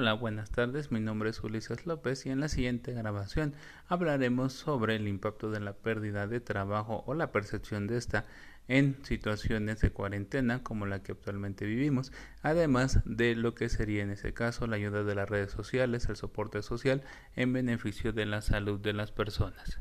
Hola, buenas tardes. Mi nombre es Ulises López y en la siguiente grabación hablaremos sobre el impacto de la pérdida de trabajo o la percepción de esta en situaciones de cuarentena como la que actualmente vivimos, además de lo que sería en ese caso la ayuda de las redes sociales, el soporte social en beneficio de la salud de las personas.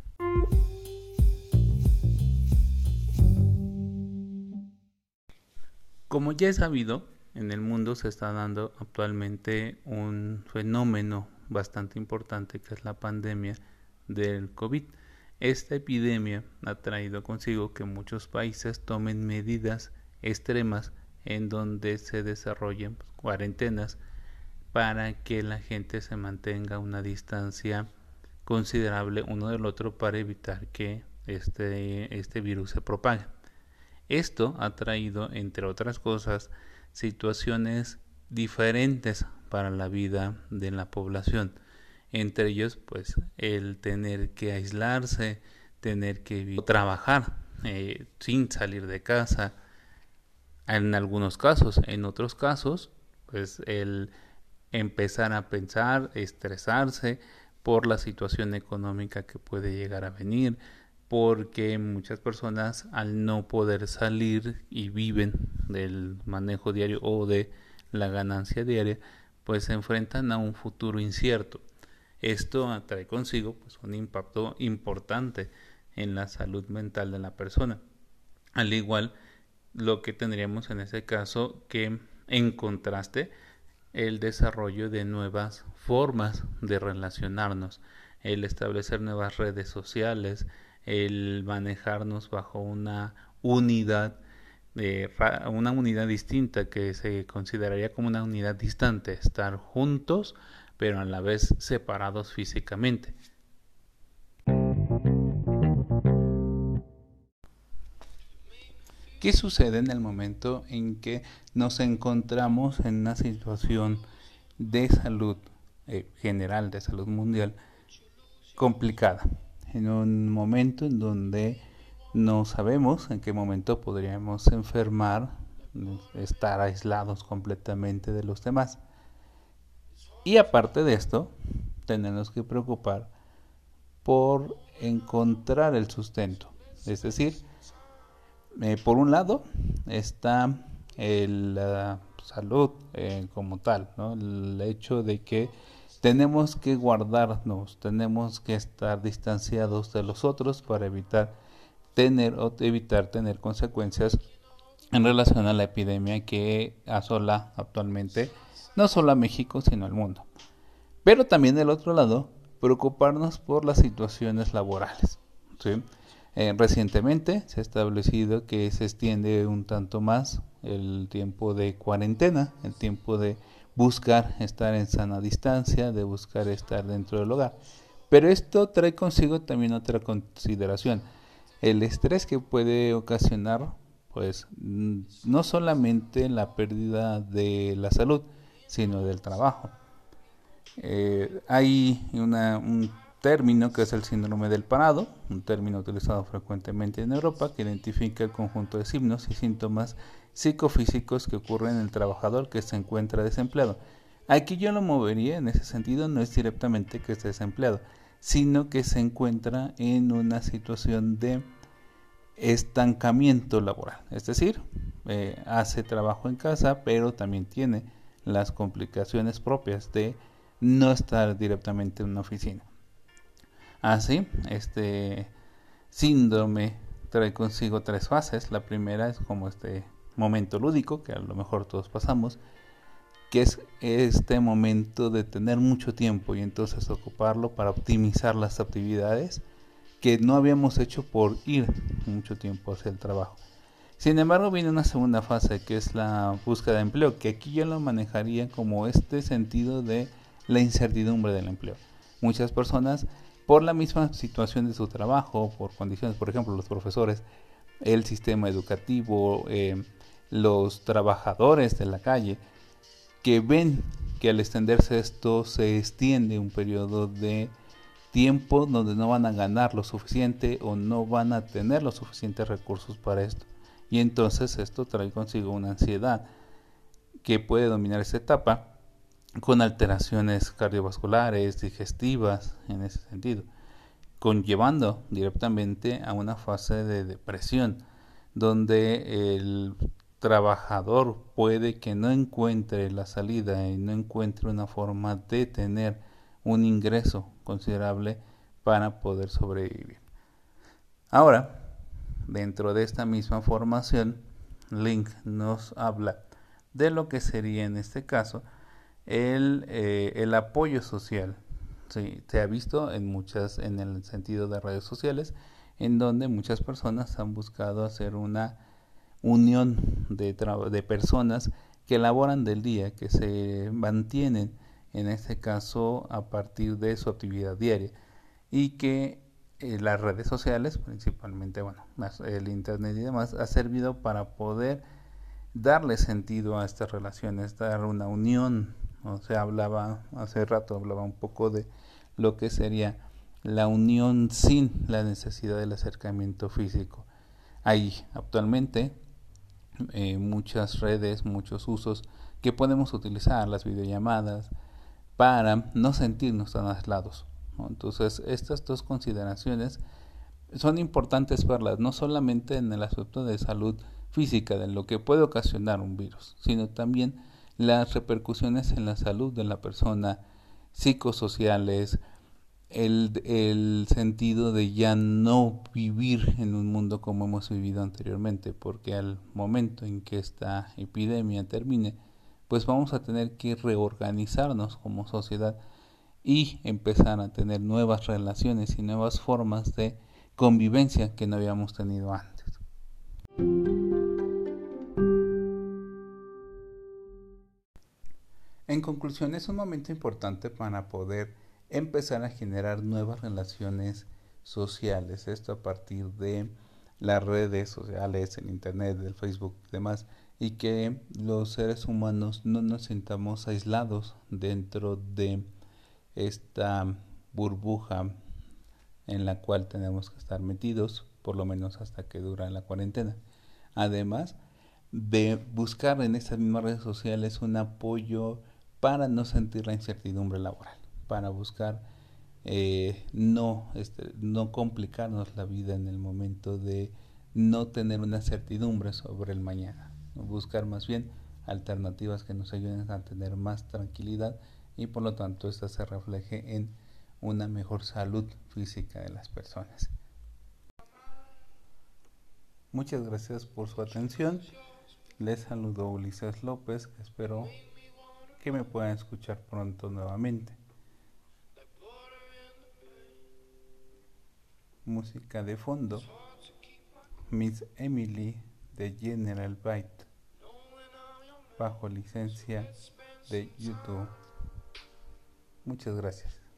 Como ya he sabido, en el mundo se está dando actualmente un fenómeno bastante importante que es la pandemia del COVID. Esta epidemia ha traído consigo que muchos países tomen medidas extremas en donde se desarrollen cuarentenas para que la gente se mantenga una distancia considerable uno del otro para evitar que este, este virus se propague. Esto ha traído, entre otras cosas, situaciones diferentes para la vida de la población. Entre ellos, pues, el tener que aislarse, tener que trabajar eh, sin salir de casa, en algunos casos, en otros casos, pues, el empezar a pensar, estresarse por la situación económica que puede llegar a venir, porque muchas personas al no poder salir y viven del manejo diario o de la ganancia diaria, pues se enfrentan a un futuro incierto. Esto trae consigo pues, un impacto importante en la salud mental de la persona. Al igual lo que tendríamos en ese caso que en contraste el desarrollo de nuevas formas de relacionarnos, el establecer nuevas redes sociales, el manejarnos bajo una unidad de una unidad distinta que se consideraría como una unidad distante, estar juntos pero a la vez separados físicamente. ¿Qué sucede en el momento en que nos encontramos en una situación de salud eh, general, de salud mundial, complicada? En un momento en donde no sabemos en qué momento podríamos enfermar, estar aislados completamente de los demás. Y aparte de esto, tenemos que preocupar por encontrar el sustento. Es decir, eh, por un lado está la salud eh, como tal, el hecho de que tenemos que guardarnos, tenemos que estar distanciados de los otros para evitar tener evitar tener consecuencias en relación a la epidemia que asola actualmente no solo a México sino al mundo. Pero también del otro lado, preocuparnos por las situaciones laborales. Eh, recientemente se ha establecido que se extiende un tanto más el tiempo de cuarentena, el tiempo de buscar estar en sana distancia, de buscar estar dentro del hogar. Pero esto trae consigo también otra consideración, el estrés que puede ocasionar, pues, no solamente la pérdida de la salud, sino del trabajo. Eh, hay una, un término que es el síndrome del parado, un término utilizado frecuentemente en Europa que identifica el conjunto de signos y síntomas psicofísicos que ocurren en el trabajador que se encuentra desempleado. Aquí yo lo movería en ese sentido, no es directamente que esté desempleado, sino que se encuentra en una situación de estancamiento laboral, es decir, eh, hace trabajo en casa, pero también tiene las complicaciones propias de no estar directamente en una oficina. Así, este síndrome trae consigo tres fases. La primera es como este momento lúdico, que a lo mejor todos pasamos, que es este momento de tener mucho tiempo y entonces ocuparlo para optimizar las actividades que no habíamos hecho por ir mucho tiempo hacia el trabajo. Sin embargo, viene una segunda fase que es la búsqueda de empleo, que aquí yo lo manejaría como este sentido de la incertidumbre del empleo. Muchas personas por la misma situación de su trabajo, por condiciones, por ejemplo, los profesores, el sistema educativo, eh, los trabajadores de la calle, que ven que al extenderse esto se extiende un periodo de tiempo donde no van a ganar lo suficiente o no van a tener los suficientes recursos para esto. Y entonces esto trae consigo una ansiedad que puede dominar esta etapa con alteraciones cardiovasculares, digestivas, en ese sentido, conllevando directamente a una fase de depresión, donde el trabajador puede que no encuentre la salida y no encuentre una forma de tener un ingreso considerable para poder sobrevivir. Ahora, dentro de esta misma formación, Link nos habla de lo que sería en este caso el, eh, el apoyo social. Sí, se ha visto en muchas, en el sentido de redes sociales, en donde muchas personas han buscado hacer una unión de, de personas que laboran del día, que se mantienen en este caso a partir de su actividad diaria y que eh, las redes sociales, principalmente bueno, el internet y demás, ha servido para poder darle sentido a estas relaciones, dar una unión. O sea, hablaba hace rato, hablaba un poco de lo que sería la unión sin la necesidad del acercamiento físico. Hay actualmente eh, muchas redes, muchos usos que podemos utilizar, las videollamadas, para no sentirnos tan aislados. Entonces, estas dos consideraciones son importantes verlas, no solamente en el aspecto de salud física, de lo que puede ocasionar un virus, sino también las repercusiones en la salud de la persona, psicosociales, el, el sentido de ya no vivir en un mundo como hemos vivido anteriormente, porque al momento en que esta epidemia termine, pues vamos a tener que reorganizarnos como sociedad y empezar a tener nuevas relaciones y nuevas formas de convivencia que no habíamos tenido antes. En conclusión, es un momento importante para poder empezar a generar nuevas relaciones sociales. Esto a partir de las redes sociales, el Internet, el Facebook y demás, y que los seres humanos no nos sintamos aislados dentro de esta burbuja en la cual tenemos que estar metidos, por lo menos hasta que dura la cuarentena. Además de buscar en estas mismas redes sociales un apoyo para no sentir la incertidumbre laboral, para buscar eh, no, este, no complicarnos la vida en el momento de no tener una certidumbre sobre el mañana, buscar más bien alternativas que nos ayuden a tener más tranquilidad y por lo tanto esta se refleje en una mejor salud física de las personas. Muchas gracias por su atención. Les saludo Ulises López. Espero que me puedan escuchar pronto nuevamente. Música de fondo. Miss Emily de General Byte. Bajo licencia de YouTube. Muchas gracias.